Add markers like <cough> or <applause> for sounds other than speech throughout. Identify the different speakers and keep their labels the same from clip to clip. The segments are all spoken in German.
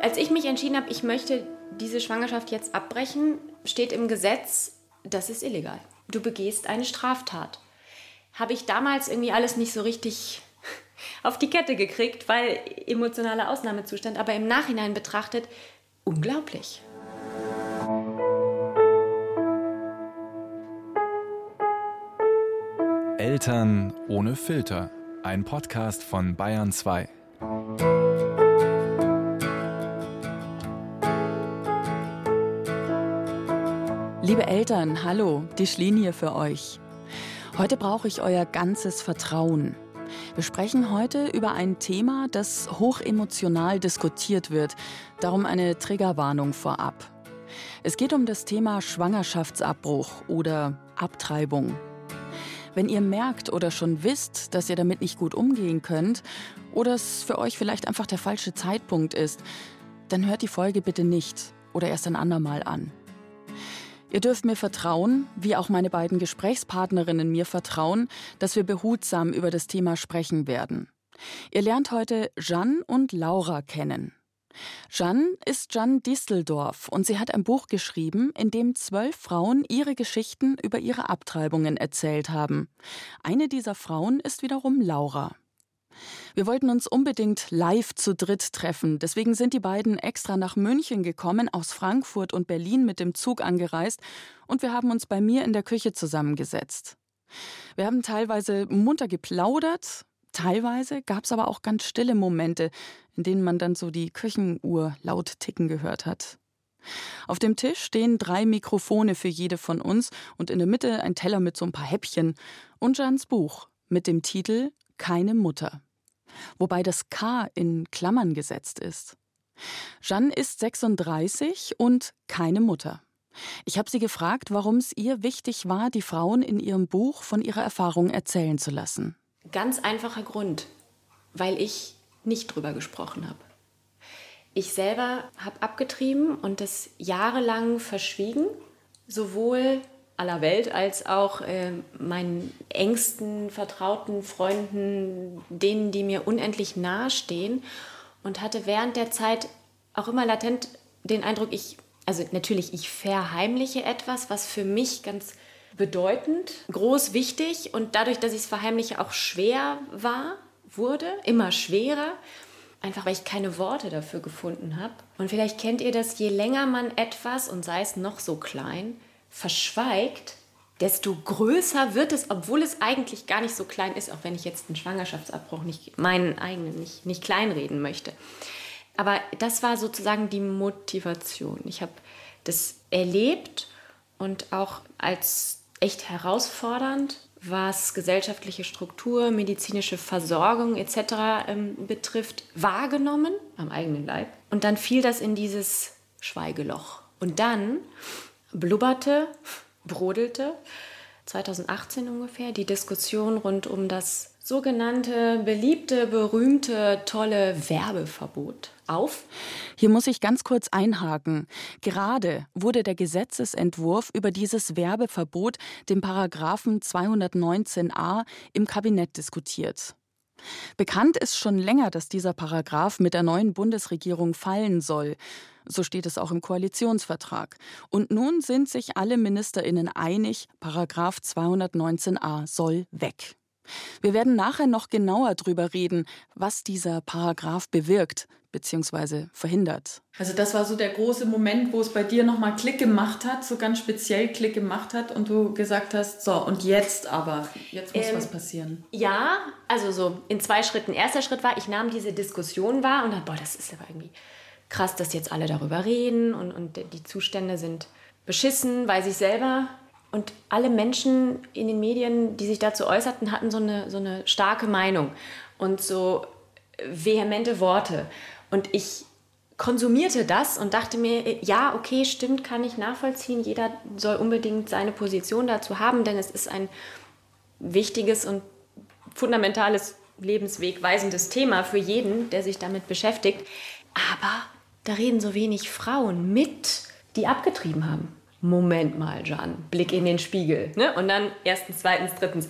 Speaker 1: Als ich mich entschieden habe, ich möchte diese Schwangerschaft jetzt abbrechen, steht im Gesetz, das ist illegal. Du begehst eine Straftat. Habe ich damals irgendwie alles nicht so richtig <laughs> auf die Kette gekriegt, weil emotionaler Ausnahmezustand, aber im Nachhinein betrachtet unglaublich.
Speaker 2: Eltern ohne Filter. Ein Podcast von Bayern 2.
Speaker 3: Liebe Eltern, hallo, die Schlien hier für euch. Heute brauche ich euer ganzes Vertrauen. Wir sprechen heute über ein Thema, das hochemotional diskutiert wird, darum eine Triggerwarnung vorab. Es geht um das Thema Schwangerschaftsabbruch oder Abtreibung. Wenn ihr merkt oder schon wisst, dass ihr damit nicht gut umgehen könnt oder es für euch vielleicht einfach der falsche Zeitpunkt ist, dann hört die Folge bitte nicht oder erst ein andermal an. Ihr dürft mir vertrauen, wie auch meine beiden Gesprächspartnerinnen mir vertrauen, dass wir behutsam über das Thema sprechen werden. Ihr lernt heute Jeanne und Laura kennen. Jeanne ist Jeanne Disteldorf und sie hat ein Buch geschrieben, in dem zwölf Frauen ihre Geschichten über ihre Abtreibungen erzählt haben. Eine dieser Frauen ist wiederum Laura. Wir wollten uns unbedingt live zu dritt treffen. Deswegen sind die beiden extra nach München gekommen, aus Frankfurt und Berlin mit dem Zug angereist und wir haben uns bei mir in der Küche zusammengesetzt. Wir haben teilweise munter geplaudert, teilweise gab es aber auch ganz stille Momente, in denen man dann so die Küchenuhr laut ticken gehört hat. Auf dem Tisch stehen drei Mikrofone für jede von uns und in der Mitte ein Teller mit so ein paar Häppchen und Jans Buch mit dem Titel Keine Mutter wobei das K in Klammern gesetzt ist. Jeanne ist 36 und keine Mutter. Ich habe sie gefragt, warum es ihr wichtig war, die Frauen in ihrem Buch von ihrer Erfahrung erzählen zu lassen.
Speaker 1: Ganz einfacher Grund, weil ich nicht drüber gesprochen habe. Ich selber habe abgetrieben und das jahrelang verschwiegen, sowohl aller Welt als auch äh, meinen engsten, vertrauten Freunden, denen, die mir unendlich nahe stehen. Und hatte während der Zeit auch immer latent den Eindruck, ich, also natürlich, ich verheimliche etwas, was für mich ganz bedeutend, groß, wichtig und dadurch, dass ich es verheimliche, auch schwer war, wurde, immer schwerer. Einfach weil ich keine Worte dafür gefunden habe. Und vielleicht kennt ihr das, je länger man etwas, und sei es noch so klein, verschweigt, desto größer wird es, obwohl es eigentlich gar nicht so klein ist, auch wenn ich jetzt einen Schwangerschaftsabbruch nicht, meinen eigenen nicht, nicht kleinreden möchte. Aber das war sozusagen die Motivation. Ich habe das erlebt und auch als echt herausfordernd, was gesellschaftliche Struktur, medizinische Versorgung etc. Ähm, betrifft, wahrgenommen am eigenen Leib. Und dann fiel das in dieses Schweigeloch. Und dann blubberte, brodelte 2018 ungefähr die Diskussion rund um das sogenannte beliebte, berühmte, tolle Werbeverbot auf.
Speaker 3: Hier muss ich ganz kurz einhaken. Gerade wurde der Gesetzesentwurf über dieses Werbeverbot, dem Paragraphen 219a, im Kabinett diskutiert. Bekannt ist schon länger, dass dieser Paragraph mit der neuen Bundesregierung fallen soll. So steht es auch im Koalitionsvertrag. Und nun sind sich alle Ministerinnen einig, Paragraph 219a soll weg. Wir werden nachher noch genauer drüber reden, was dieser Paragraph bewirkt bzw. verhindert.
Speaker 4: Also das war so der große Moment, wo es bei dir nochmal Klick gemacht hat, so ganz speziell Klick gemacht hat und du gesagt hast, so und jetzt aber, jetzt muss ähm, was passieren.
Speaker 1: Ja, also so in zwei Schritten. Erster Schritt war, ich nahm diese Diskussion wahr und dachte, boah, das ist aber irgendwie krass, dass jetzt alle darüber reden und, und die Zustände sind beschissen, weiß ich selber und alle Menschen in den Medien, die sich dazu äußerten, hatten so eine, so eine starke Meinung und so vehemente Worte. Und ich konsumierte das und dachte mir, ja, okay, stimmt, kann ich nachvollziehen. Jeder soll unbedingt seine Position dazu haben, denn es ist ein wichtiges und fundamentales, lebenswegweisendes Thema für jeden, der sich damit beschäftigt. Aber da reden so wenig Frauen mit, die abgetrieben haben. Moment mal, Jan, Blick in den Spiegel. Ne? Und dann erstens, zweitens, drittens.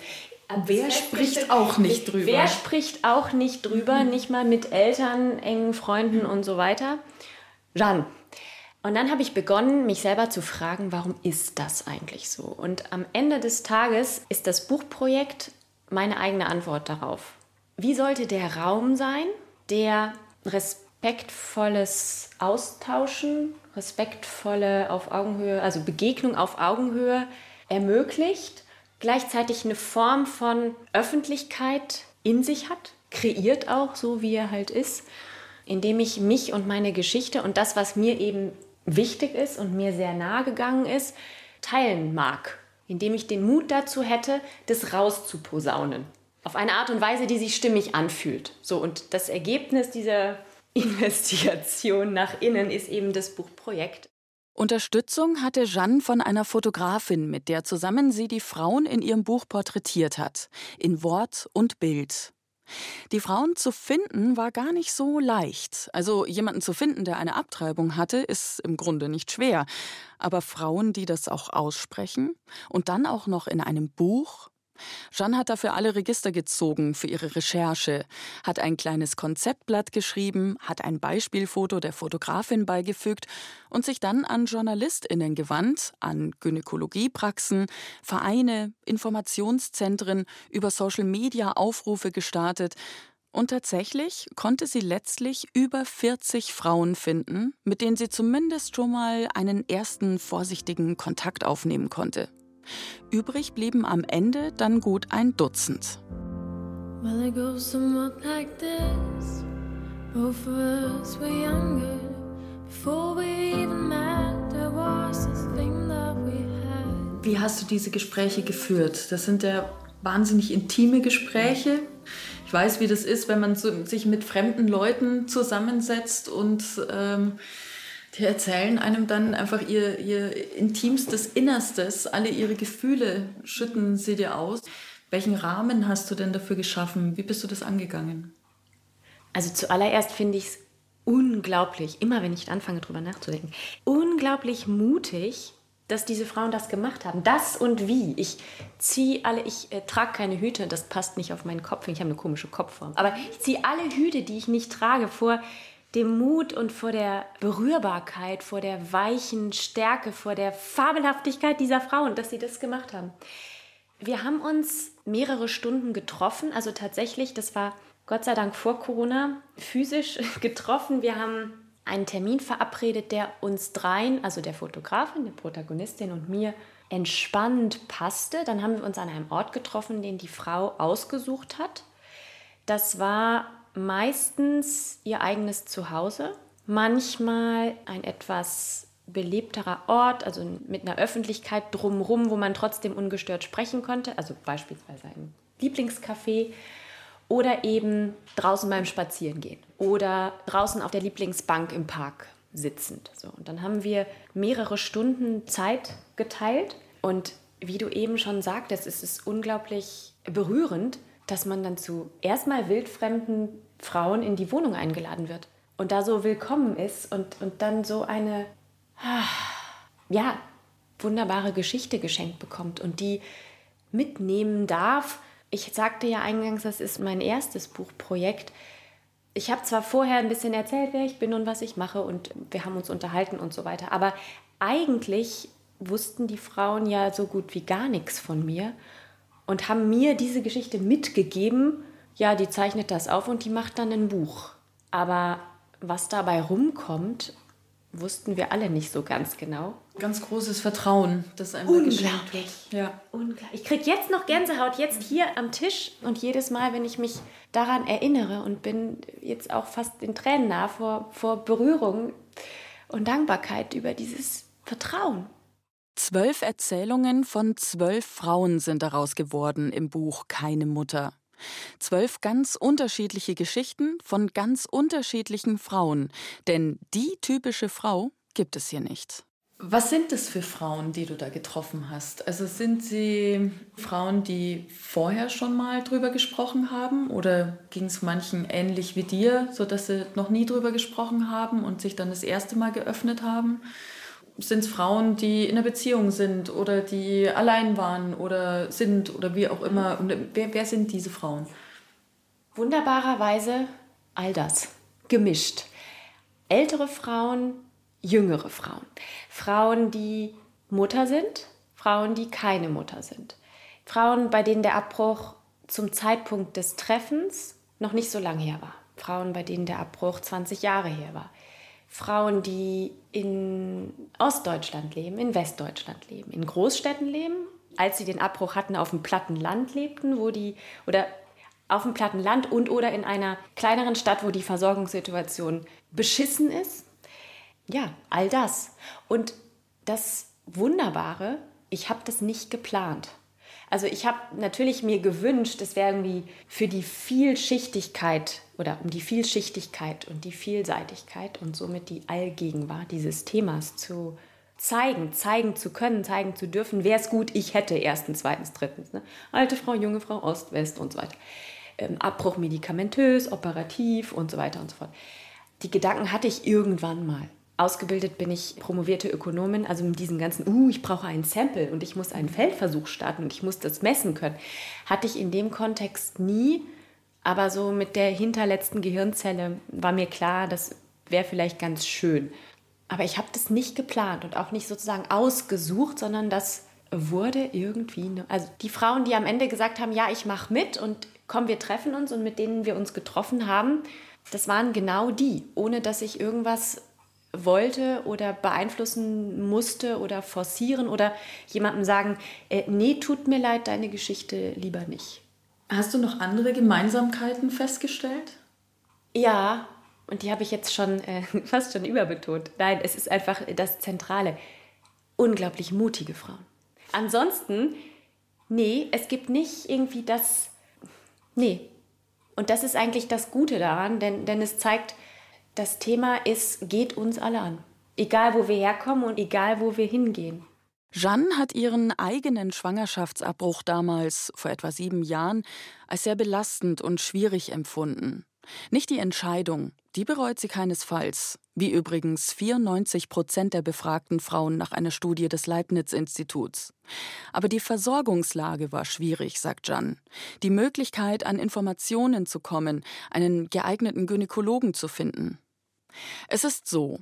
Speaker 4: Wer spricht auch nicht drüber?
Speaker 1: Wer spricht auch nicht drüber, mhm. nicht mal mit Eltern, engen Freunden und so weiter. Jeanne. Und dann habe ich begonnen, mich selber zu fragen, warum ist das eigentlich so? Und am Ende des Tages ist das Buchprojekt meine eigene Antwort darauf. Wie sollte der Raum sein, der respektvolles Austauschen, respektvolle auf Augenhöhe, also Begegnung auf Augenhöhe ermöglicht, gleichzeitig eine Form von Öffentlichkeit in sich hat, kreiert auch so, wie er halt ist, indem ich mich und meine Geschichte und das, was mir eben wichtig ist und mir sehr nahe gegangen ist, teilen mag, indem ich den Mut dazu hätte, das rauszuposaunen. Auf eine Art und Weise, die sich stimmig anfühlt. So, und das Ergebnis dieser <laughs> Investigation nach innen ist eben das Buchprojekt.
Speaker 3: Unterstützung hatte Jeanne von einer Fotografin, mit der zusammen sie die Frauen in ihrem Buch porträtiert hat, in Wort und Bild. Die Frauen zu finden war gar nicht so leicht. Also jemanden zu finden, der eine Abtreibung hatte, ist im Grunde nicht schwer. Aber Frauen, die das auch aussprechen und dann auch noch in einem Buch, Jeanne hat dafür alle Register gezogen für ihre Recherche, hat ein kleines Konzeptblatt geschrieben, hat ein Beispielfoto der Fotografin beigefügt und sich dann an JournalistInnen gewandt, an Gynäkologiepraxen, Vereine, Informationszentren, über Social Media Aufrufe gestartet. Und tatsächlich konnte sie letztlich über 40 Frauen finden, mit denen sie zumindest schon mal einen ersten vorsichtigen Kontakt aufnehmen konnte. Übrig blieben am Ende dann gut ein Dutzend. Well, it goes somewhat like this. Both of us were younger. Before we even met, there was this thing that we had.
Speaker 4: Wie hast du diese Gespräche geführt? Das sind ja wahnsinnig intime Gespräche. Ich weiß, wie das ist, wenn man so, sich mit fremden Leuten zusammensetzt und ähm, die erzählen einem dann einfach ihr, ihr intimstes Innerstes, alle ihre Gefühle schütten sie dir aus. Welchen Rahmen hast du denn dafür geschaffen? Wie bist du das angegangen?
Speaker 1: Also zuallererst finde ich es unglaublich, immer wenn ich anfange darüber nachzudenken, unglaublich mutig, dass diese Frauen das gemacht haben. Das und wie. Ich ziehe alle, ich äh, trage keine Hüte, das passt nicht auf meinen Kopf, ich habe eine komische Kopfform. Aber ich ziehe alle Hüte, die ich nicht trage, vor dem Mut und vor der Berührbarkeit, vor der weichen Stärke, vor der Fabelhaftigkeit dieser Frauen, dass sie das gemacht haben. Wir haben uns mehrere Stunden getroffen, also tatsächlich, das war Gott sei Dank vor Corona, physisch <laughs> getroffen. Wir haben einen Termin verabredet, der uns dreien, also der Fotografin, der Protagonistin und mir, entspannt passte. Dann haben wir uns an einem Ort getroffen, den die Frau ausgesucht hat. Das war meistens ihr eigenes Zuhause, manchmal ein etwas belebterer Ort, also mit einer Öffentlichkeit drumherum, wo man trotzdem ungestört sprechen konnte, also beispielsweise ein Lieblingscafé oder eben draußen beim Spazierengehen oder draußen auf der Lieblingsbank im Park sitzend. So, und dann haben wir mehrere Stunden Zeit geteilt. Und wie du eben schon sagtest, es ist unglaublich berührend, dass man dann zu erstmal wildfremden Frauen in die Wohnung eingeladen wird und da so willkommen ist und, und dann so eine, ja, wunderbare Geschichte geschenkt bekommt und die mitnehmen darf. Ich sagte ja eingangs, das ist mein erstes Buchprojekt. Ich habe zwar vorher ein bisschen erzählt, wer ich bin und was ich mache und wir haben uns unterhalten und so weiter, aber eigentlich wussten die Frauen ja so gut wie gar nichts von mir und haben mir diese Geschichte mitgegeben ja, die zeichnet das auf und die macht dann ein Buch. Aber was dabei rumkommt, wussten wir alle nicht so ganz genau.
Speaker 4: Ganz großes Vertrauen, das einem
Speaker 1: Unglaublich. Ja. Unglaublich. Ich kriege jetzt noch Gänsehaut, jetzt hier am Tisch und jedes Mal, wenn ich mich daran erinnere und bin jetzt auch fast in Tränen nah vor, vor Berührung und Dankbarkeit über dieses Vertrauen.
Speaker 3: Zwölf Erzählungen von zwölf Frauen sind daraus geworden im Buch Keine Mutter. Zwölf ganz unterschiedliche Geschichten von ganz unterschiedlichen Frauen. Denn die typische Frau gibt es hier nicht.
Speaker 4: Was sind es für Frauen, die du da getroffen hast? Also sind sie Frauen, die vorher schon mal drüber gesprochen haben oder ging es manchen ähnlich wie dir, sodass sie noch nie drüber gesprochen haben und sich dann das erste Mal geöffnet haben? Sind es Frauen, die in einer Beziehung sind oder die allein waren oder sind oder wie auch immer. Und wer, wer sind diese Frauen?
Speaker 1: Wunderbarerweise all das. Gemischt. Ältere Frauen, jüngere Frauen. Frauen, die Mutter sind, Frauen, die keine Mutter sind. Frauen, bei denen der Abbruch zum Zeitpunkt des Treffens noch nicht so lange her war. Frauen, bei denen der Abbruch 20 Jahre her war. Frauen, die in Ostdeutschland leben, in Westdeutschland leben, in Großstädten leben, als sie den Abbruch hatten, auf dem platten Land lebten, wo die oder auf dem platten Land und oder in einer kleineren Stadt, wo die Versorgungssituation beschissen ist. Ja, all das. Und das Wunderbare, ich habe das nicht geplant. Also ich habe natürlich mir gewünscht, es wäre irgendwie für die Vielschichtigkeit oder um die Vielschichtigkeit und die Vielseitigkeit und somit die Allgegenwart dieses Themas zu zeigen, zeigen zu können, zeigen zu dürfen, wäre es gut, ich hätte erstens, zweitens, drittens. Ne? Alte Frau, junge Frau, Ost, West und so weiter. Ähm, Abbruch medikamentös, operativ und so weiter und so fort. Die Gedanken hatte ich irgendwann mal. Ausgebildet bin ich promovierte Ökonomin, also mit diesem ganzen, uh, ich brauche ein Sample und ich muss einen Feldversuch starten und ich muss das messen können, hatte ich in dem Kontext nie. Aber so mit der hinterletzten Gehirnzelle war mir klar, das wäre vielleicht ganz schön. Aber ich habe das nicht geplant und auch nicht sozusagen ausgesucht, sondern das wurde irgendwie, also die Frauen, die am Ende gesagt haben, ja, ich mache mit und komm, wir treffen uns und mit denen wir uns getroffen haben, das waren genau die, ohne dass ich irgendwas wollte oder beeinflussen musste oder forcieren oder jemandem sagen, äh, nee, tut mir leid, deine Geschichte lieber nicht.
Speaker 4: Hast du noch andere Gemeinsamkeiten festgestellt?
Speaker 1: Ja, und die habe ich jetzt schon äh, <laughs> fast schon überbetont. Nein, es ist einfach das Zentrale. Unglaublich mutige Frauen. Ansonsten, nee, es gibt nicht irgendwie das, nee. Und das ist eigentlich das Gute daran, denn, denn es zeigt, das Thema ist, geht uns alle an. Egal, wo wir herkommen und egal, wo wir hingehen.
Speaker 3: Jeanne hat ihren eigenen Schwangerschaftsabbruch damals, vor etwa sieben Jahren, als sehr belastend und schwierig empfunden. Nicht die Entscheidung, die bereut sie keinesfalls, wie übrigens 94 Prozent der befragten Frauen nach einer Studie des Leibniz-Instituts. Aber die Versorgungslage war schwierig, sagt Jan. Die Möglichkeit, an Informationen zu kommen, einen geeigneten Gynäkologen zu finden. Es ist so,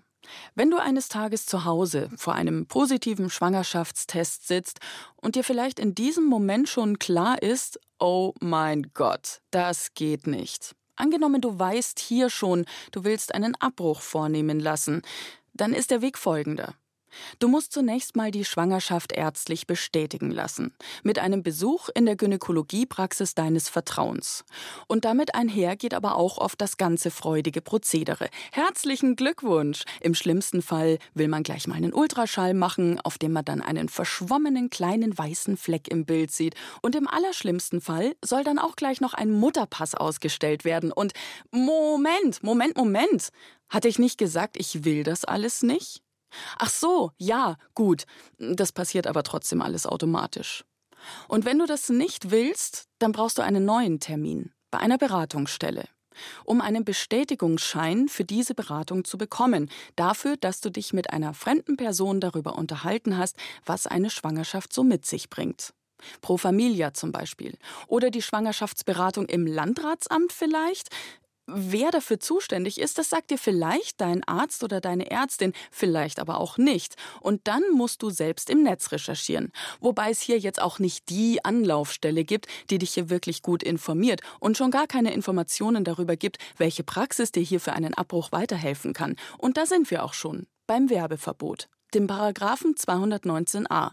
Speaker 3: wenn du eines Tages zu Hause vor einem positiven Schwangerschaftstest sitzt und dir vielleicht in diesem Moment schon klar ist, oh mein Gott, das geht nicht. Angenommen, du weißt hier schon, du willst einen Abbruch vornehmen lassen, dann ist der Weg folgender. Du musst zunächst mal die Schwangerschaft ärztlich bestätigen lassen, mit einem Besuch in der Gynäkologiepraxis deines Vertrauens. Und damit einher geht aber auch oft das ganze freudige Prozedere. Herzlichen Glückwunsch! Im schlimmsten Fall will man gleich mal einen Ultraschall machen, auf dem man dann einen verschwommenen kleinen weißen Fleck im Bild sieht. Und im allerschlimmsten Fall soll dann auch gleich noch ein Mutterpass ausgestellt werden. Und Moment, Moment, Moment! Hatte ich nicht gesagt, ich will das alles nicht? Ach so, ja, gut. Das passiert aber trotzdem alles automatisch. Und wenn du das nicht willst, dann brauchst du einen neuen Termin bei einer Beratungsstelle, um einen Bestätigungsschein für diese Beratung zu bekommen, dafür, dass du dich mit einer fremden Person darüber unterhalten hast, was eine Schwangerschaft so mit sich bringt. Pro Familia zum Beispiel. Oder die Schwangerschaftsberatung im Landratsamt vielleicht. Wer dafür zuständig ist, das sagt dir vielleicht dein Arzt oder deine Ärztin, vielleicht aber auch nicht. Und dann musst du selbst im Netz recherchieren. Wobei es hier jetzt auch nicht die Anlaufstelle gibt, die dich hier wirklich gut informiert und schon gar keine Informationen darüber gibt, welche Praxis dir hier für einen Abbruch weiterhelfen kann. Und da sind wir auch schon beim Werbeverbot, dem Paragraphen 219a.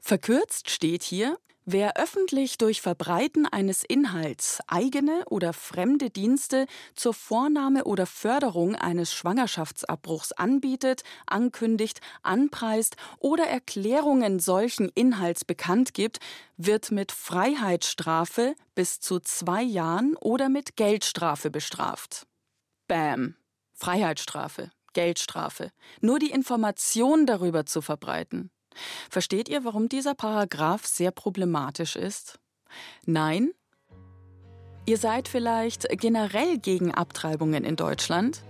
Speaker 3: Verkürzt steht hier, Wer öffentlich durch Verbreiten eines Inhalts eigene oder fremde Dienste zur Vornahme oder Förderung eines Schwangerschaftsabbruchs anbietet, ankündigt, anpreist oder Erklärungen solchen Inhalts bekannt gibt, wird mit Freiheitsstrafe bis zu zwei Jahren oder mit Geldstrafe bestraft. Bam. Freiheitsstrafe, Geldstrafe. Nur die Information darüber zu verbreiten. Versteht ihr, warum dieser Paragraph sehr problematisch ist? Nein? Ihr seid vielleicht generell gegen Abtreibungen in Deutschland?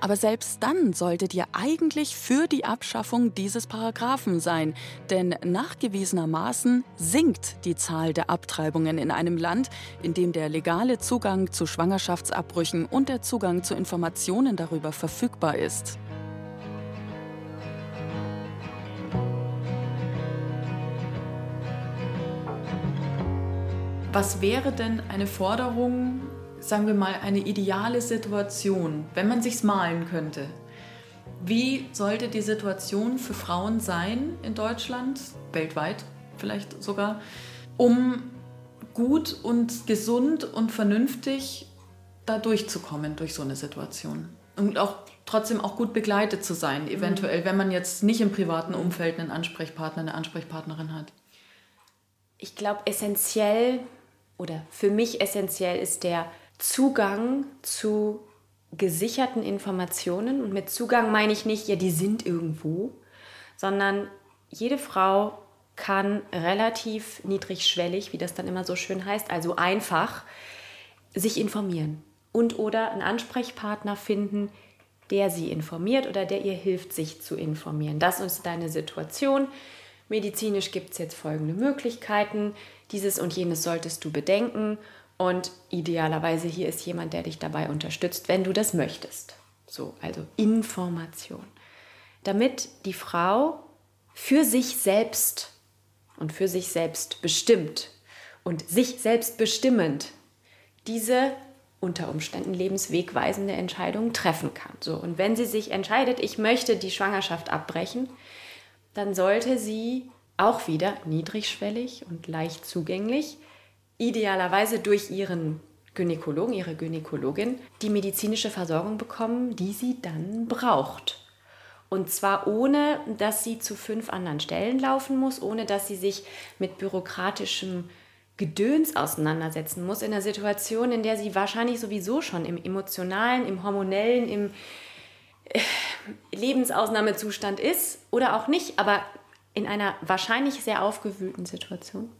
Speaker 3: Aber selbst dann solltet ihr eigentlich für die Abschaffung dieses Paragraphen sein, denn nachgewiesenermaßen sinkt die Zahl der Abtreibungen in einem Land, in dem der legale Zugang zu Schwangerschaftsabbrüchen und der Zugang zu Informationen darüber verfügbar ist.
Speaker 4: Was wäre denn eine Forderung, sagen wir mal, eine ideale Situation, wenn man sich's malen könnte? Wie sollte die Situation für Frauen sein in Deutschland, weltweit vielleicht sogar, um gut und gesund und vernünftig da durchzukommen durch so eine Situation? Und auch trotzdem auch gut begleitet zu sein, eventuell, mhm. wenn man jetzt nicht im privaten Umfeld einen Ansprechpartner, eine Ansprechpartnerin hat.
Speaker 1: Ich glaube, essentiell oder für mich essentiell ist der Zugang zu gesicherten Informationen. Und mit Zugang meine ich nicht, ja, die sind irgendwo, sondern jede Frau kann relativ niedrigschwellig, wie das dann immer so schön heißt, also einfach, sich informieren und oder einen Ansprechpartner finden, der sie informiert oder der ihr hilft, sich zu informieren. Das ist deine Situation. Medizinisch gibt es jetzt folgende Möglichkeiten. Dieses und jenes solltest du bedenken. Und idealerweise hier ist jemand, der dich dabei unterstützt, wenn du das möchtest. So, also Information. Damit die Frau für sich selbst und für sich selbst bestimmt und sich selbst bestimmend diese unter Umständen lebenswegweisende Entscheidungen treffen kann. So, und wenn sie sich entscheidet, ich möchte die Schwangerschaft abbrechen, dann sollte sie auch wieder niedrigschwellig und leicht zugänglich, idealerweise durch ihren Gynäkologen, ihre Gynäkologin, die medizinische Versorgung bekommen, die sie dann braucht. Und zwar ohne, dass sie zu fünf anderen Stellen laufen muss, ohne dass sie sich mit bürokratischem Gedöns auseinandersetzen muss, in einer Situation, in der sie wahrscheinlich sowieso schon im emotionalen, im hormonellen, im äh, Lebensausnahmezustand ist oder auch nicht, aber in einer wahrscheinlich sehr aufgewühlten Situation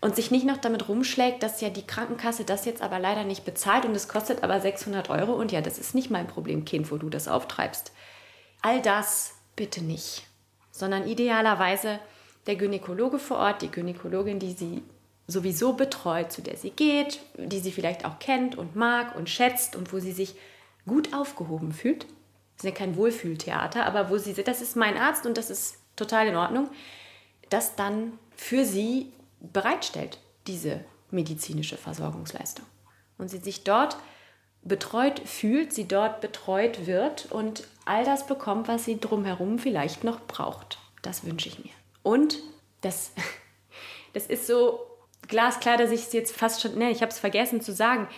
Speaker 1: und sich nicht noch damit rumschlägt, dass ja die Krankenkasse das jetzt aber leider nicht bezahlt und es kostet aber 600 Euro und ja, das ist nicht mein Problem, Kind, wo du das auftreibst. All das bitte nicht, sondern idealerweise der Gynäkologe vor Ort, die Gynäkologin, die sie sowieso betreut, zu der sie geht, die sie vielleicht auch kennt und mag und schätzt und wo sie sich gut aufgehoben fühlt. Das ist ja kein Wohlfühltheater, aber wo sie sagt, das ist mein Arzt und das ist total in Ordnung, das dann für sie bereitstellt, diese medizinische Versorgungsleistung. Und sie sich dort betreut fühlt, sie dort betreut wird und all das bekommt, was sie drumherum vielleicht noch braucht. Das wünsche ich mir. Und das, <laughs> das ist so glasklar, dass ich es jetzt fast schon, ne, ich habe es vergessen zu sagen.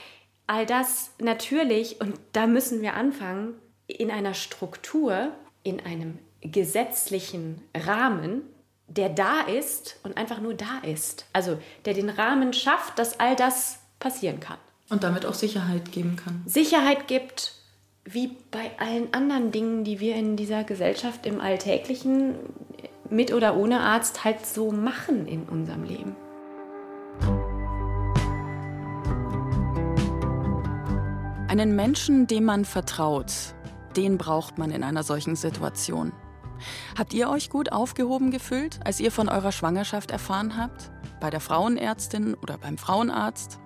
Speaker 1: All das natürlich, und da müssen wir anfangen, in einer Struktur, in einem gesetzlichen Rahmen, der da ist und einfach nur da ist. Also der den Rahmen schafft, dass all das passieren kann.
Speaker 4: Und damit auch Sicherheit geben kann.
Speaker 1: Sicherheit gibt, wie bei allen anderen Dingen, die wir in dieser Gesellschaft im Alltäglichen mit oder ohne Arzt halt so machen in unserem Leben.
Speaker 3: Einen Menschen, dem man vertraut, den braucht man in einer solchen Situation. Habt ihr euch gut aufgehoben gefühlt, als ihr von eurer Schwangerschaft erfahren habt? Bei der Frauenärztin oder beim Frauenarzt?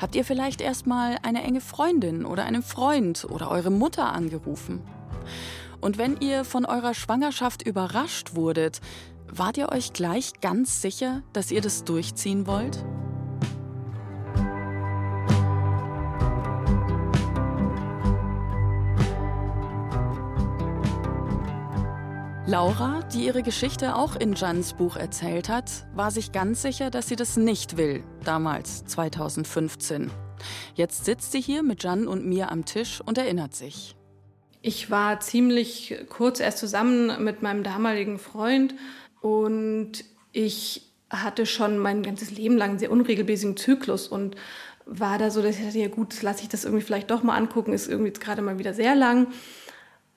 Speaker 3: Habt ihr vielleicht erstmal eine enge Freundin oder einen Freund oder eure Mutter angerufen? Und wenn ihr von eurer Schwangerschaft überrascht wurdet, wart ihr euch gleich ganz sicher, dass ihr das durchziehen wollt? Laura, die ihre Geschichte auch in Jans Buch erzählt hat, war sich ganz sicher, dass sie das nicht will, damals 2015. Jetzt sitzt sie hier mit Jan und mir am Tisch und erinnert sich.
Speaker 5: Ich war ziemlich kurz erst zusammen mit meinem damaligen Freund und ich hatte schon mein ganzes Leben lang einen sehr unregelmäßigen Zyklus und war da so, dass ich dachte, ja gut, lasse ich das irgendwie vielleicht doch mal angucken, ist irgendwie jetzt gerade mal wieder sehr lang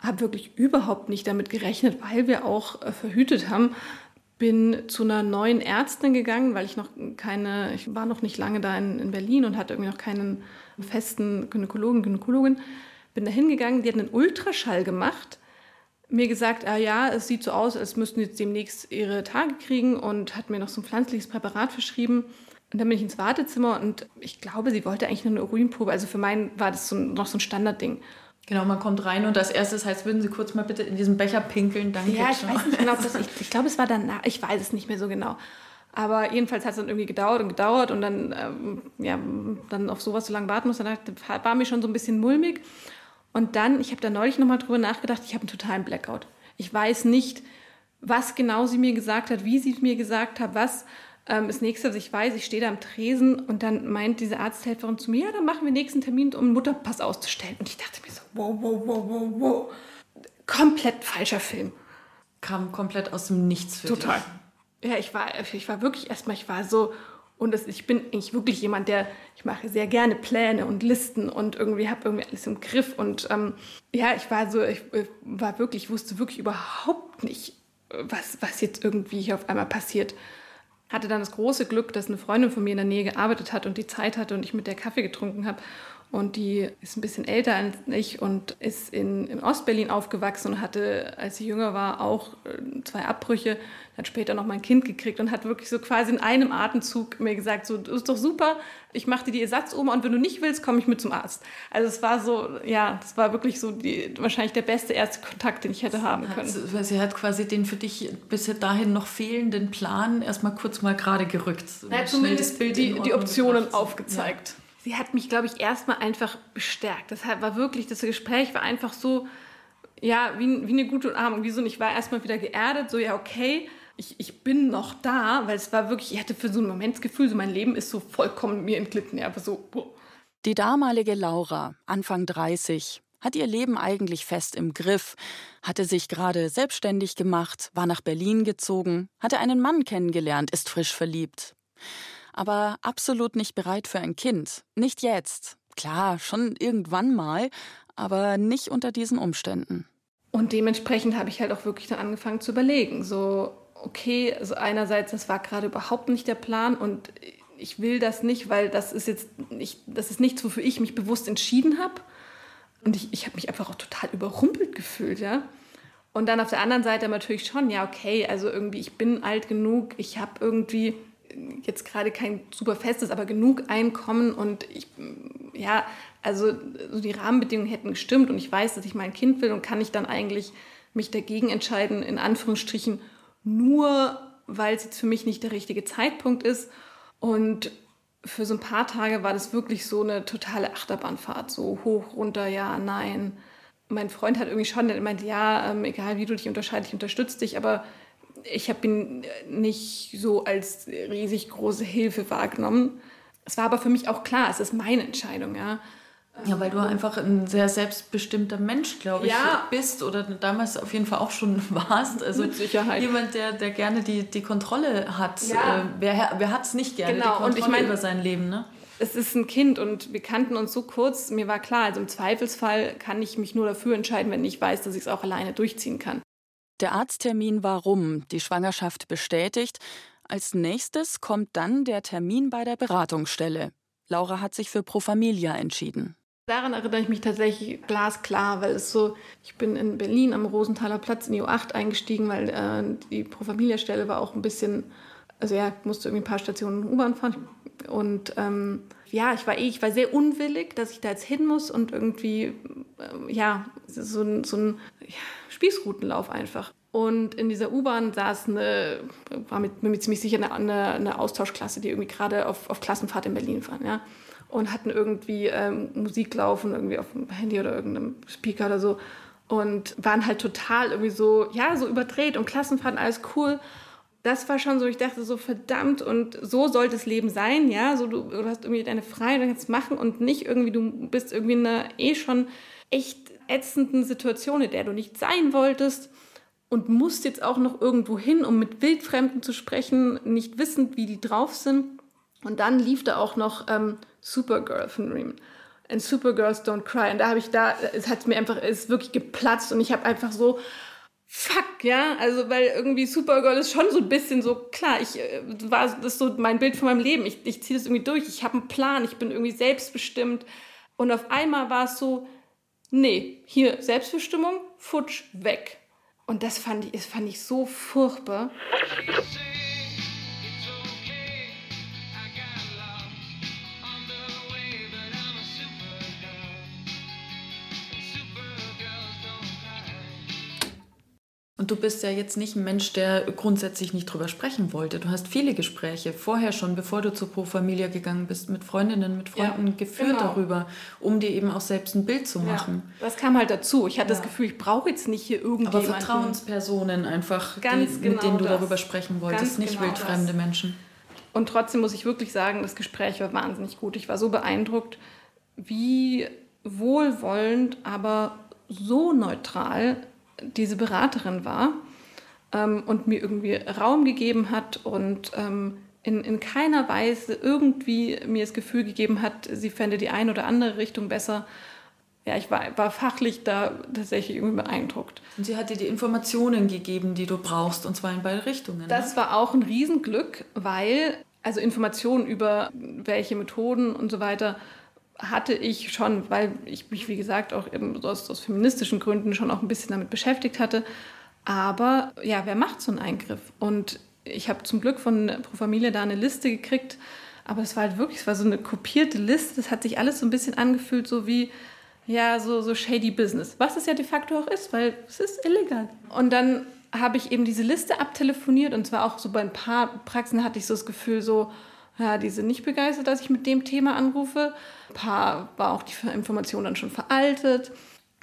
Speaker 5: habe wirklich überhaupt nicht damit gerechnet, weil wir auch äh, verhütet haben. Bin zu einer neuen Ärztin gegangen, weil ich noch keine, ich war noch nicht lange da in, in Berlin und hatte irgendwie noch keinen festen Gynäkologen, Gynäkologin. Bin da hingegangen, die hat einen Ultraschall gemacht, mir gesagt, ah ja, es sieht so aus, als müssten jetzt demnächst ihre Tage kriegen und hat mir noch so ein pflanzliches Präparat verschrieben. Und dann bin ich ins Wartezimmer und ich glaube, sie wollte eigentlich nur eine Urinprobe. Also für meinen war das so, noch so ein Standardding.
Speaker 4: Genau, man kommt rein und als erstes heißt, würden Sie kurz mal bitte in diesen Becher pinkeln, danke.
Speaker 5: Ja, ich weiß nicht genau, das, ich, ich glaube, es war danach, ich weiß es nicht mehr so genau. Aber jedenfalls hat es dann irgendwie gedauert und gedauert und dann, ähm, ja, dann auf sowas so lange warten muss, dann war mir schon so ein bisschen mulmig. Und dann, ich habe da neulich nochmal drüber nachgedacht, ich habe einen totalen Blackout. Ich weiß nicht, was genau sie mir gesagt hat, wie sie es mir gesagt hat, was. Ähm, das nächste, was ich weiß, ich stehe da am Tresen und dann meint diese Arzthelferin zu mir, ja, dann machen wir nächsten Termin, um einen Mutterpass auszustellen. Und ich dachte mir so, wow, wow, wow, wow, wow. Komplett falscher Film.
Speaker 4: Kam komplett aus dem Nichts
Speaker 5: für Total. Dich. Ja, ich war, ich war wirklich erstmal, ich war so, und das, ich bin eigentlich wirklich jemand, der, ich mache sehr gerne Pläne und Listen und irgendwie habe irgendwie alles im Griff. Und ähm, ja, ich war so, ich, war wirklich, ich wusste wirklich überhaupt nicht, was, was jetzt irgendwie hier auf einmal passiert. Hatte dann das große Glück, dass eine Freundin von mir in der Nähe gearbeitet hat und die Zeit hatte und ich mit der Kaffee getrunken habe. Und die ist ein bisschen älter als ich und ist in, in Ostberlin aufgewachsen und hatte, als sie jünger war, auch äh, zwei Abbrüche. Hat später noch mein Kind gekriegt und hat wirklich so quasi in einem Atemzug mir gesagt, so, das ist doch super, ich mache dir die Ersatzoma und wenn du nicht willst, komme ich mit zum Arzt. Also es war so, ja, das war wirklich so die, wahrscheinlich der beste erste Kontakt, den ich hätte haben können.
Speaker 4: Hat, sie hat quasi den für dich bis dahin noch fehlenden Plan erstmal kurz mal gerade gerückt.
Speaker 5: Ja, zumindest die, die Optionen aufgezeigt. Ja sie hat mich, glaube ich, erstmal einfach bestärkt. Das war wirklich, das Gespräch war einfach so, ja, wie, wie eine gute Umarmung. Wie und ich war erstmal wieder geerdet, so, ja, okay, ich, ich bin noch da, weil es war wirklich, ich hatte für so einen Moment das Gefühl, so mein Leben ist so vollkommen mir entglitten. Ja, aber so, boah.
Speaker 3: Die damalige Laura, Anfang 30, hat ihr Leben eigentlich fest im Griff, hatte sich gerade selbstständig gemacht, war nach Berlin gezogen, hatte einen Mann kennengelernt, ist frisch verliebt aber absolut nicht bereit für ein Kind. Nicht jetzt. Klar, schon irgendwann mal, aber nicht unter diesen Umständen.
Speaker 5: Und dementsprechend habe ich halt auch wirklich dann angefangen zu überlegen. So, okay, also einerseits, das war gerade überhaupt nicht der Plan und ich will das nicht, weil das ist jetzt nicht, das ist nichts, wofür ich mich bewusst entschieden habe. Und ich, ich habe mich einfach auch total überrumpelt gefühlt, ja. Und dann auf der anderen Seite natürlich schon, ja, okay, also irgendwie, ich bin alt genug, ich habe irgendwie jetzt gerade kein super festes, aber genug Einkommen und ich, ja, also so die Rahmenbedingungen hätten gestimmt und ich weiß, dass ich mein Kind will und kann ich dann eigentlich mich dagegen entscheiden, in Anführungsstrichen, nur weil es jetzt für mich nicht der richtige Zeitpunkt ist. Und für so ein paar Tage war das wirklich so eine totale Achterbahnfahrt, so hoch, runter, ja, nein. Mein Freund hat irgendwie schon, der meinte, ja, ähm, egal wie du dich unterscheidest, ich unterstütze dich, aber ich habe ihn nicht so als riesig große Hilfe wahrgenommen. Es war aber für mich auch klar, es ist meine Entscheidung, ja.
Speaker 4: Ja, weil du einfach ein sehr selbstbestimmter Mensch, glaube ich, ja. bist oder damals auf jeden Fall auch schon <laughs> warst. Also
Speaker 5: Mit Sicherheit.
Speaker 4: Jemand, der, der gerne die, die Kontrolle hat. Ja. Äh, wer wer hat es nicht gerne,
Speaker 5: genau.
Speaker 4: die Kontrolle
Speaker 5: und ich mein,
Speaker 4: über sein Leben, ne?
Speaker 5: Es ist ein Kind und wir kannten uns so kurz. Mir war klar, also im Zweifelsfall kann ich mich nur dafür entscheiden, wenn ich weiß, dass ich es auch alleine durchziehen kann.
Speaker 3: Der Arzttermin war rum, die Schwangerschaft bestätigt. Als nächstes kommt dann der Termin bei der Beratungsstelle. Laura hat sich für Pro Familia entschieden.
Speaker 5: Daran erinnere ich mich tatsächlich glasklar, weil es so, ich bin in Berlin am Rosenthaler Platz in die U8 eingestiegen, weil äh, die Pro Familia Stelle war auch ein bisschen, also ja, musste irgendwie ein paar Stationen U-Bahn fahren. Und ähm, ja, ich war eh, ich war sehr unwillig, dass ich da jetzt hin muss und irgendwie, äh, ja, so, so ein ja, Spießrutenlauf einfach. Und in dieser U-Bahn saß eine, war mit, mir ziemlich sicher eine, eine, eine, Austauschklasse, die irgendwie gerade auf, auf Klassenfahrt in Berlin waren, ja. Und hatten irgendwie ähm, Musik laufen, irgendwie auf dem Handy oder irgendeinem Speaker oder so. Und waren halt total irgendwie so, ja, so überdreht und Klassenfahrten, alles cool das war schon so, ich dachte so, verdammt, und so sollte das Leben sein, ja, so du, du hast irgendwie deine Freiheit, du kannst machen und nicht irgendwie, du bist irgendwie in einer eh schon echt ätzenden Situation, in der du nicht sein wolltest und musst jetzt auch noch irgendwo hin, um mit Wildfremden zu sprechen, nicht wissend, wie die drauf sind. Und dann lief da auch noch ähm, Supergirl von Reem. And Supergirls Don't Cry. Und da habe ich da, es hat mir einfach, es ist wirklich geplatzt und ich habe einfach so, fuck, ja, also weil irgendwie Supergirl ist schon so ein bisschen so, klar, ich äh, war das ist so mein Bild von meinem Leben, ich, ich ziehe das irgendwie durch, ich habe einen Plan, ich bin irgendwie selbstbestimmt und auf einmal war es so, nee, hier Selbstbestimmung, futsch, weg. Und das fand ich, das fand ich so furchtbar.
Speaker 4: Und du bist ja jetzt nicht ein Mensch, der grundsätzlich nicht drüber sprechen wollte. Du hast viele Gespräche vorher schon, bevor du zur Pro Familia gegangen bist, mit Freundinnen, mit Freunden ja, geführt genau. darüber, um dir eben auch selbst ein Bild zu machen.
Speaker 5: Ja, das kam halt dazu. Ich hatte ja. das Gefühl, ich brauche jetzt nicht hier irgendjemanden.
Speaker 4: Aber Vertrauenspersonen einfach, die, genau mit denen du das. darüber sprechen wolltest, Ganz nicht genau wildfremde das. Menschen.
Speaker 5: Und trotzdem muss ich wirklich sagen, das Gespräch war wahnsinnig gut. Ich war so beeindruckt, wie wohlwollend, aber so neutral diese Beraterin war ähm, und mir irgendwie Raum gegeben hat und ähm, in, in keiner Weise irgendwie mir das Gefühl gegeben hat, sie fände die eine oder andere Richtung besser. Ja, ich war, war fachlich da tatsächlich irgendwie beeindruckt.
Speaker 4: Und sie hat dir die Informationen gegeben, die du brauchst, und zwar in beide Richtungen.
Speaker 5: Das ne? war auch ein Riesenglück, weil also Informationen über welche Methoden und so weiter hatte ich schon, weil ich mich, wie gesagt, auch eben aus, aus feministischen Gründen schon auch ein bisschen damit beschäftigt hatte. Aber ja, wer macht so einen Eingriff? Und ich habe zum Glück von Pro Familie da eine Liste gekriegt, aber es war halt wirklich, es war so eine kopierte Liste. Das hat sich alles so ein bisschen angefühlt, so wie, ja, so, so shady Business. Was es ja de facto auch ist, weil es ist illegal. Und dann habe ich eben diese Liste abtelefoniert und zwar auch so bei ein paar Praxen hatte ich so das Gefühl, so, ja, die sind nicht begeistert, dass ich mit dem Thema anrufe. Ein paar war auch die Information dann schon veraltet.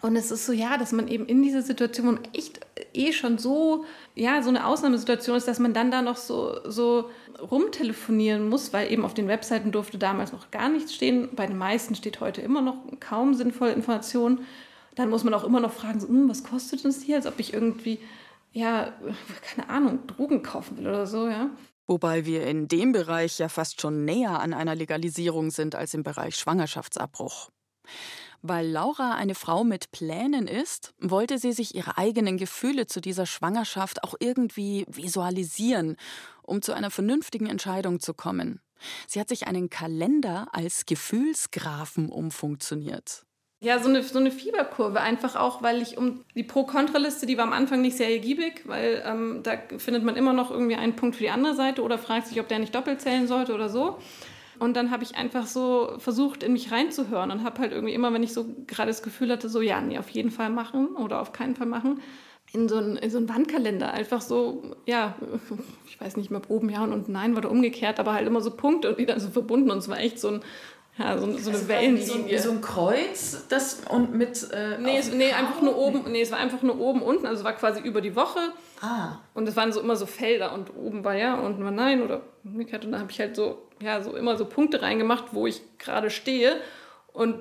Speaker 5: Und es ist so, ja, dass man eben in dieser Situation, wo man echt eh schon so, ja, so eine Ausnahmesituation ist, dass man dann da noch so, so rumtelefonieren muss, weil eben auf den Webseiten durfte damals noch gar nichts stehen. Bei den meisten steht heute immer noch kaum sinnvolle Information. Dann muss man auch immer noch fragen, so, hm, was kostet das hier? Als ob ich irgendwie, ja, keine Ahnung, Drogen kaufen will oder so, ja.
Speaker 3: Wobei wir in dem Bereich ja fast schon näher an einer Legalisierung sind als im Bereich Schwangerschaftsabbruch. Weil Laura eine Frau mit Plänen ist, wollte sie sich ihre eigenen Gefühle zu dieser Schwangerschaft auch irgendwie visualisieren, um zu einer vernünftigen Entscheidung zu kommen. Sie hat sich einen Kalender als Gefühlsgrafen umfunktioniert.
Speaker 5: Ja, so eine, so eine Fieberkurve, einfach auch, weil ich um die Pro-Kontra-Liste, die war am Anfang nicht sehr ergiebig, weil ähm, da findet man immer noch irgendwie einen Punkt für die andere Seite oder fragt sich, ob der nicht doppelt zählen sollte oder so. Und dann habe ich einfach so versucht, in mich reinzuhören und habe halt irgendwie immer, wenn ich so gerade das Gefühl hatte, so, ja, nee, auf jeden Fall machen oder auf keinen Fall machen, in so einen, in so einen Wandkalender einfach so, ja, ich weiß nicht mehr, oben ja und nein war da umgekehrt, aber halt immer so Punkte und dann so verbunden und es war echt so ein ja, <laughs> so, so eine also Wellenlinie.
Speaker 4: So, ein Kreuz das, und mit.
Speaker 5: Äh, nee, es, nee, einfach nur oben. Nee, es war einfach nur oben unten. Also es war quasi über die Woche. Ah. Und es waren so immer so Felder. Und oben war ja, unten war nein oder umgekehrt. Und da habe ich halt so, ja, so immer so Punkte reingemacht, wo ich gerade stehe. Und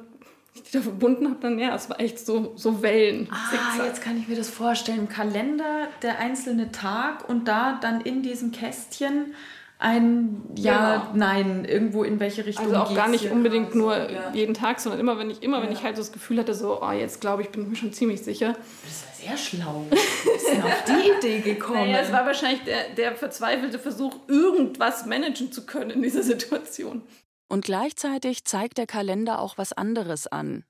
Speaker 5: ich die da verbunden habe, dann, ja, es war echt so, so Wellen.
Speaker 4: Ah, Zickzack. jetzt kann ich mir das vorstellen. Im Kalender der einzelne Tag und da dann in diesem Kästchen ein Ja, genau. Nein, irgendwo in welche Richtung.
Speaker 5: Also auch gar nicht unbedingt nur ja. jeden Tag, sondern immer, wenn ich immer, ja. wenn ich halt so das Gefühl hatte, so, oh, jetzt glaube ich, bin ich mir schon ziemlich sicher.
Speaker 4: Das war sehr schlau. <laughs> Du bist denn auf die Idee gekommen?
Speaker 5: Naja, es war wahrscheinlich der, der verzweifelte Versuch, irgendwas managen zu können in dieser Situation.
Speaker 3: Und gleichzeitig zeigt der Kalender auch was anderes an.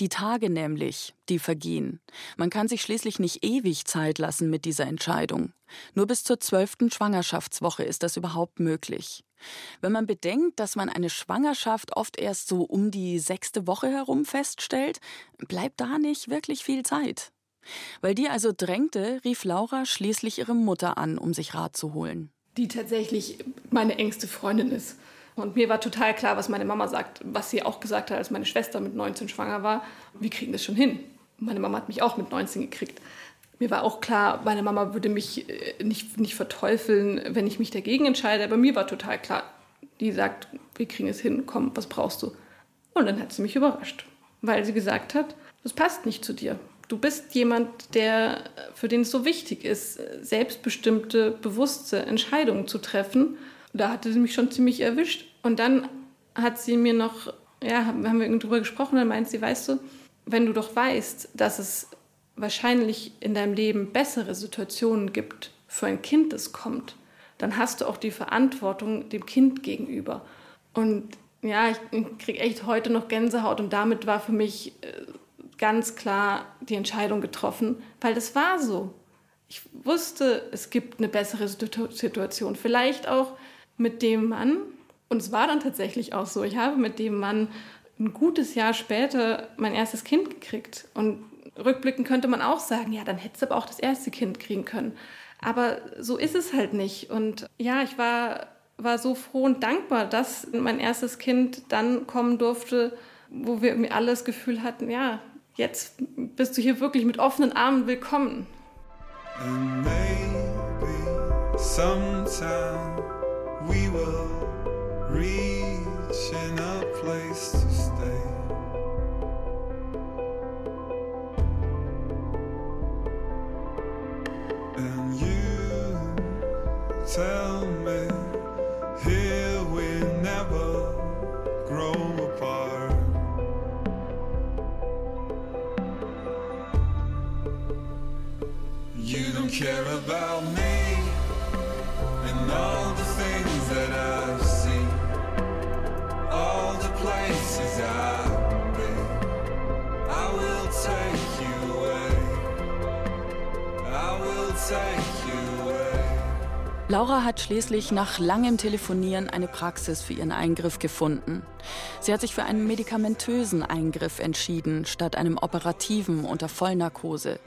Speaker 3: Die Tage nämlich, die vergehen. Man kann sich schließlich nicht ewig Zeit lassen mit dieser Entscheidung. Nur bis zur zwölften Schwangerschaftswoche ist das überhaupt möglich. Wenn man bedenkt, dass man eine Schwangerschaft oft erst so um die sechste Woche herum feststellt, bleibt da nicht wirklich viel Zeit. Weil die also drängte, rief Laura schließlich ihre Mutter an, um sich Rat zu holen.
Speaker 5: Die tatsächlich meine engste Freundin ist. Und mir war total klar, was meine Mama sagt, was sie auch gesagt hat, als meine Schwester mit 19 schwanger war. Wir kriegen das schon hin. Meine Mama hat mich auch mit 19 gekriegt. Mir war auch klar, meine Mama würde mich äh, nicht, nicht verteufeln, wenn ich mich dagegen entscheide. Aber mir war total klar, die sagt, wir kriegen es hin, komm, was brauchst du? Und dann hat sie mich überrascht, weil sie gesagt hat, das passt nicht zu dir. Du bist jemand, der, für den es so wichtig ist, selbstbestimmte, bewusste Entscheidungen zu treffen. Da hatte sie mich schon ziemlich erwischt. Und dann hat sie mir noch, ja, haben wir darüber gesprochen, dann meint sie, weißt du, wenn du doch weißt, dass es wahrscheinlich in deinem Leben bessere Situationen gibt für ein Kind, das kommt, dann hast du auch die Verantwortung dem Kind gegenüber. Und ja, ich kriege echt heute noch Gänsehaut und damit war für mich äh, ganz klar die Entscheidung getroffen, weil das war so. Ich wusste, es gibt eine bessere Situation. Vielleicht auch mit dem Mann, und es war dann tatsächlich auch so. Ich habe mit dem Mann ein gutes Jahr später mein erstes Kind gekriegt. Und rückblickend könnte man auch sagen, ja, dann hättest du aber auch das erste Kind kriegen können. Aber so ist es halt nicht. Und ja, ich war, war so froh und dankbar, dass mein erstes Kind dann kommen durfte, wo wir irgendwie alle das Gefühl hatten, ja, jetzt bist du hier wirklich mit offenen Armen willkommen. And maybe sometime we will reach in a place Laura hat schließlich nach langem Telefonieren eine Praxis für ihren Eingriff gefunden. Sie hat sich für einen medikamentösen Eingriff entschieden, statt einem operativen unter Vollnarkose.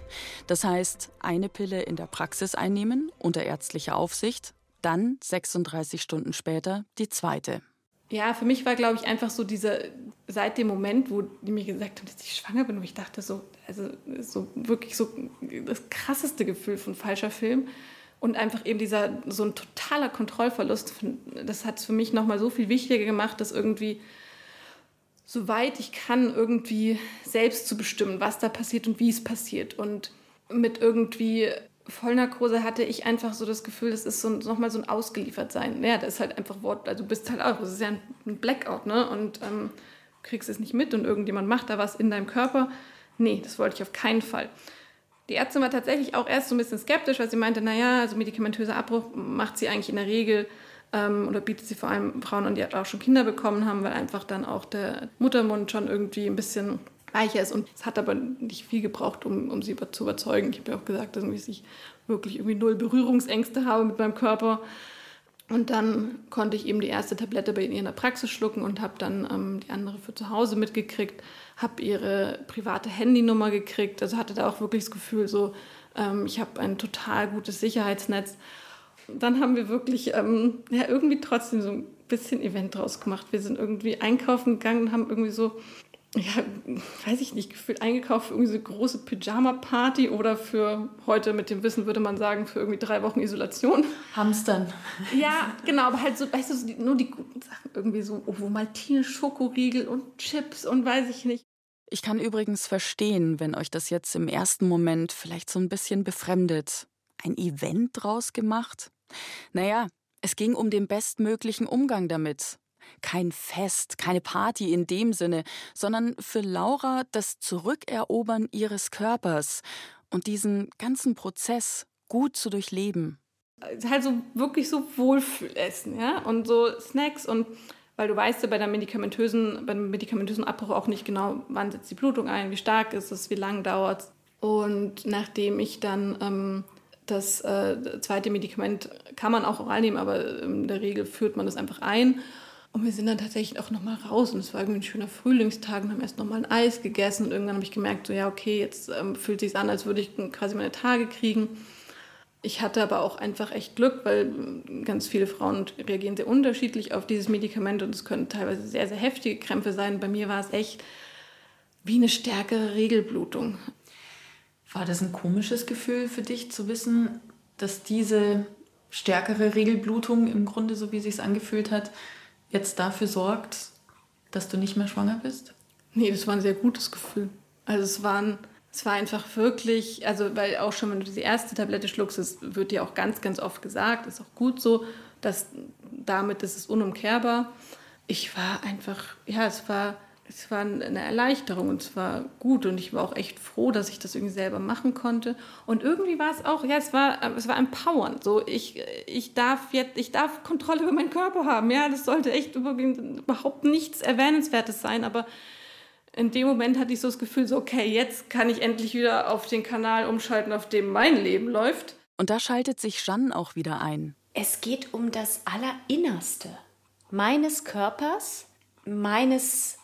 Speaker 5: Das heißt, eine Pille in der Praxis einnehmen, unter ärztlicher Aufsicht, dann 36 Stunden später die zweite. Ja, für mich war, glaube ich, einfach so dieser, seit dem Moment, wo die mir gesagt haben, dass ich schwanger bin, wo ich dachte, so, also so wirklich so das krasseste Gefühl von falscher Film und einfach eben dieser, so ein totaler Kontrollverlust, das hat es für mich nochmal so viel wichtiger gemacht, das irgendwie, soweit ich kann, irgendwie selbst zu bestimmen, was da passiert und wie es passiert. Und mit irgendwie Vollnarkose hatte ich einfach so das Gefühl, das ist so nochmal so ein Ausgeliefertsein. Ja, das ist halt einfach Wort, also du bist halt auch, das ist ja ein Blackout, ne? Und ähm, kriegst es nicht mit und irgendjemand macht da was in deinem Körper. Nee, das wollte ich auf keinen Fall. Die Ärztin war tatsächlich auch erst so ein bisschen skeptisch, weil sie meinte, naja, also medikamentöser Abbruch macht sie eigentlich in der Regel ähm, oder bietet sie vor allem Frauen an, die auch schon Kinder bekommen haben, weil einfach dann auch der Muttermund schon irgendwie ein bisschen weicher ist. Und es hat aber nicht viel gebraucht, um, um sie zu überzeugen. Ich habe ja auch gesagt, dass ich wirklich irgendwie null Berührungsängste habe mit meinem Körper. Und dann konnte ich eben die erste Tablette bei ihr in der Praxis schlucken und habe dann ähm, die andere für zu Hause mitgekriegt, habe ihre private Handynummer gekriegt, also hatte da auch wirklich das Gefühl, so ähm, ich habe ein total gutes Sicherheitsnetz. Dann haben wir wirklich ähm, ja, irgendwie trotzdem so ein bisschen Event draus gemacht. Wir sind irgendwie einkaufen gegangen und haben irgendwie so ja, weiß ich nicht, gefühlt eingekauft für irgendwie so eine große Pyjama-Party oder für heute mit dem Wissen würde man sagen, für irgendwie drei Wochen Isolation.
Speaker 4: Hamstern.
Speaker 5: Ja, genau, aber halt so, weißt du, so die, nur die guten Sachen irgendwie so, wo Maltine Schokoriegel und Chips und weiß ich nicht.
Speaker 3: Ich kann übrigens verstehen, wenn euch das jetzt im ersten Moment vielleicht so ein bisschen befremdet. Ein Event draus gemacht? Naja, es ging um den bestmöglichen Umgang damit. Kein Fest, keine Party in dem Sinne, sondern für Laura das Zurückerobern ihres Körpers und diesen ganzen Prozess gut zu durchleben.
Speaker 5: Halt so wirklich so Wohlfühlessen, ja, und so Snacks und weil du weißt ja bei der medikamentösen, beim medikamentösen Abbruch auch nicht genau, wann setzt die Blutung ein, wie stark ist es, wie lange dauert es. Und nachdem ich dann ähm, das äh, zweite Medikament kann man auch oral nehmen, aber in der Regel führt man das einfach ein. Und wir sind dann tatsächlich auch nochmal raus und es war irgendwie ein schöner Frühlingstag und haben erst nochmal ein Eis gegessen und irgendwann habe ich gemerkt, so ja, okay, jetzt ähm, fühlt sich an, als würde ich quasi meine Tage kriegen. Ich hatte aber auch einfach echt Glück, weil ähm, ganz viele Frauen reagieren sehr unterschiedlich auf dieses Medikament und es können teilweise sehr, sehr heftige Krämpfe sein. Bei mir war es echt wie eine stärkere Regelblutung.
Speaker 4: War das ein komisches Gefühl für dich zu wissen, dass diese stärkere Regelblutung im Grunde, so wie es sich angefühlt hat, jetzt dafür sorgt, dass du nicht mehr schwanger bist?
Speaker 5: Nee, das war ein sehr gutes Gefühl. Also es waren, es war einfach wirklich, also weil auch schon, wenn du diese erste Tablette schluckst, es wird dir auch ganz, ganz oft gesagt, ist auch gut so, dass damit ist es unumkehrbar. Ich war einfach, ja, es war es war eine Erleichterung und es war gut und ich war auch echt froh, dass ich das irgendwie selber machen konnte. Und irgendwie war es auch, ja, es war, es war empowernd. So, ich, ich darf jetzt, ich darf Kontrolle über meinen Körper haben. Ja, das sollte echt überhaupt nichts Erwähnenswertes sein, aber in dem Moment hatte ich so das Gefühl, so, okay, jetzt kann ich endlich wieder auf den Kanal umschalten, auf dem mein Leben läuft.
Speaker 3: Und da schaltet sich Jeanne auch wieder ein.
Speaker 1: Es geht um das Allerinnerste meines Körpers, meines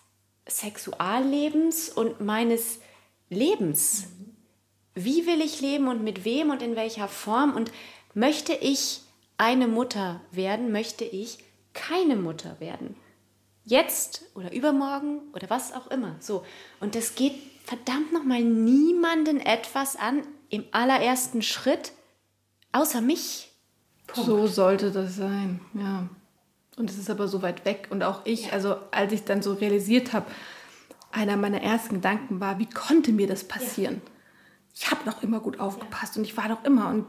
Speaker 1: Sexuallebens und meines Lebens. Mhm. wie will ich leben und mit wem und in welcher Form und möchte ich eine Mutter werden, möchte ich keine Mutter werden. Jetzt oder übermorgen oder was auch immer. So. Und das geht verdammt nochmal niemanden etwas an im allerersten Schritt, außer mich.
Speaker 5: Punkt. So sollte das sein, ja. Und es ist aber so weit weg. Und auch ich, also als ich dann so realisiert habe, einer meiner ersten Gedanken war, wie konnte mir das passieren? Ja. Ich habe noch immer gut aufgepasst ja. und ich war doch immer. Und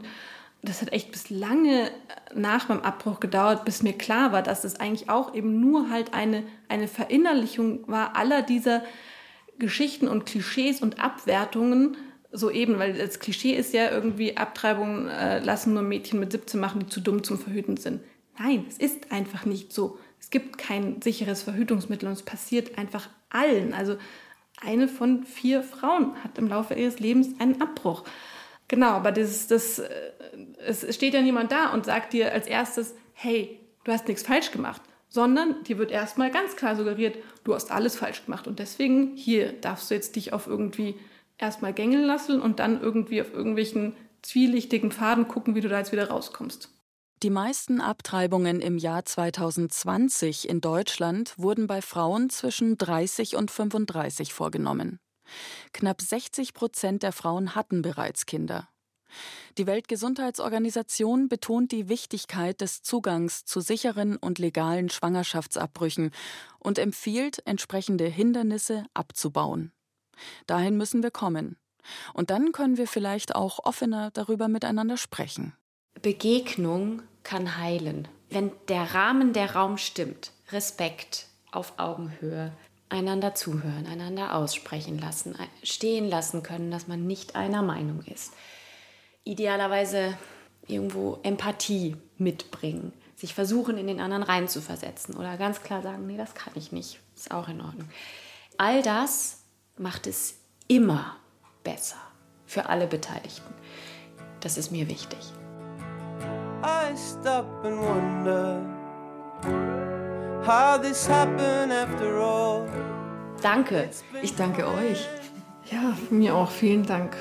Speaker 5: das hat echt bis lange nach meinem Abbruch gedauert, bis mir klar war, dass es das eigentlich auch eben nur halt eine, eine Verinnerlichung war aller dieser Geschichten und Klischees und Abwertungen, so eben, weil das Klischee ist ja irgendwie, Abtreibungen äh, lassen nur Mädchen mit 17 machen, die zu dumm zum Verhüten sind. Nein, es ist einfach nicht so. Es gibt kein sicheres Verhütungsmittel und es passiert einfach allen. Also eine von vier Frauen hat im Laufe ihres Lebens einen Abbruch. Genau, aber das, das, äh, es steht ja niemand da und sagt dir als erstes, hey, du hast nichts falsch gemacht, sondern dir wird erstmal ganz klar suggeriert, du hast alles falsch gemacht und deswegen hier darfst du jetzt dich auf irgendwie erstmal gängeln lassen und dann irgendwie auf irgendwelchen zwielichtigen Pfaden gucken, wie du da jetzt wieder rauskommst.
Speaker 3: Die meisten Abtreibungen im Jahr 2020 in Deutschland wurden bei Frauen zwischen 30 und 35 vorgenommen. Knapp 60 Prozent der Frauen hatten bereits Kinder. Die Weltgesundheitsorganisation betont die Wichtigkeit des Zugangs zu sicheren und legalen Schwangerschaftsabbrüchen und empfiehlt, entsprechende Hindernisse abzubauen. Dahin müssen wir kommen. Und dann können wir vielleicht auch offener darüber miteinander sprechen.
Speaker 1: Begegnung kann heilen. Wenn der Rahmen, der Raum stimmt, Respekt auf Augenhöhe, einander zuhören, einander aussprechen lassen, stehen lassen können, dass man nicht einer Meinung ist. Idealerweise irgendwo Empathie mitbringen, sich versuchen, in den anderen reinzuversetzen oder ganz klar sagen, nee, das kann ich nicht, ist auch in Ordnung. All das macht es immer besser für alle Beteiligten. Das ist mir wichtig. I stop and wonder how this happened after all. Danke.
Speaker 5: Ich danke euch. Ja, mir auch. Vielen Dank.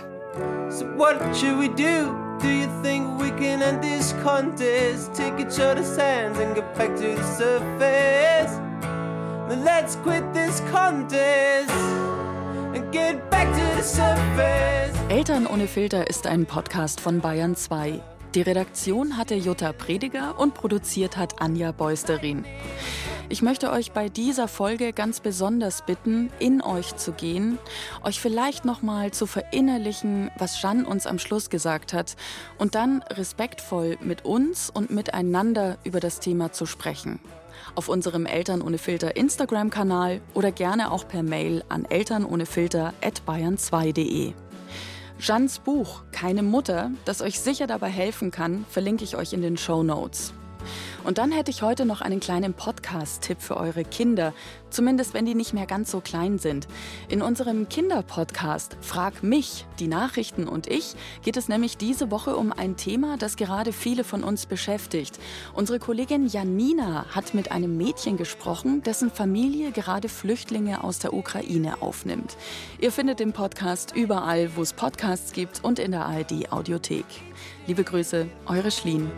Speaker 6: So what should we do? Do you think we can end this contest? Take each other's hands and get back to the surface. Then let's quit this contest and get back to the surface.
Speaker 3: Eltern ohne Filter ist ein Podcast von Bayern 2. Die Redaktion hatte Jutta Prediger und produziert hat Anja Beusterin. Ich möchte euch bei dieser Folge ganz besonders bitten, in euch zu gehen, euch vielleicht nochmal zu verinnerlichen, was Jeanne uns am Schluss gesagt hat und dann respektvoll mit uns und miteinander über das Thema zu sprechen. Auf unserem Eltern ohne Filter Instagram-Kanal oder gerne auch per Mail an elternohnefilter.bayern2.de. Jeans Buch Keine Mutter, das euch sicher dabei helfen kann, verlinke ich euch in den Show Notes. Und dann hätte ich heute noch einen kleinen Podcast-Tipp für eure Kinder, zumindest wenn die nicht mehr ganz so klein sind. In unserem Kinderpodcast Frag mich, die Nachrichten und ich geht es nämlich diese Woche um ein Thema, das gerade viele von uns beschäftigt. Unsere Kollegin Janina hat mit einem Mädchen gesprochen, dessen Familie gerade Flüchtlinge aus der Ukraine aufnimmt. Ihr findet den Podcast überall, wo es Podcasts gibt und in der ARD Audiothek. Liebe Grüße, eure Schlien.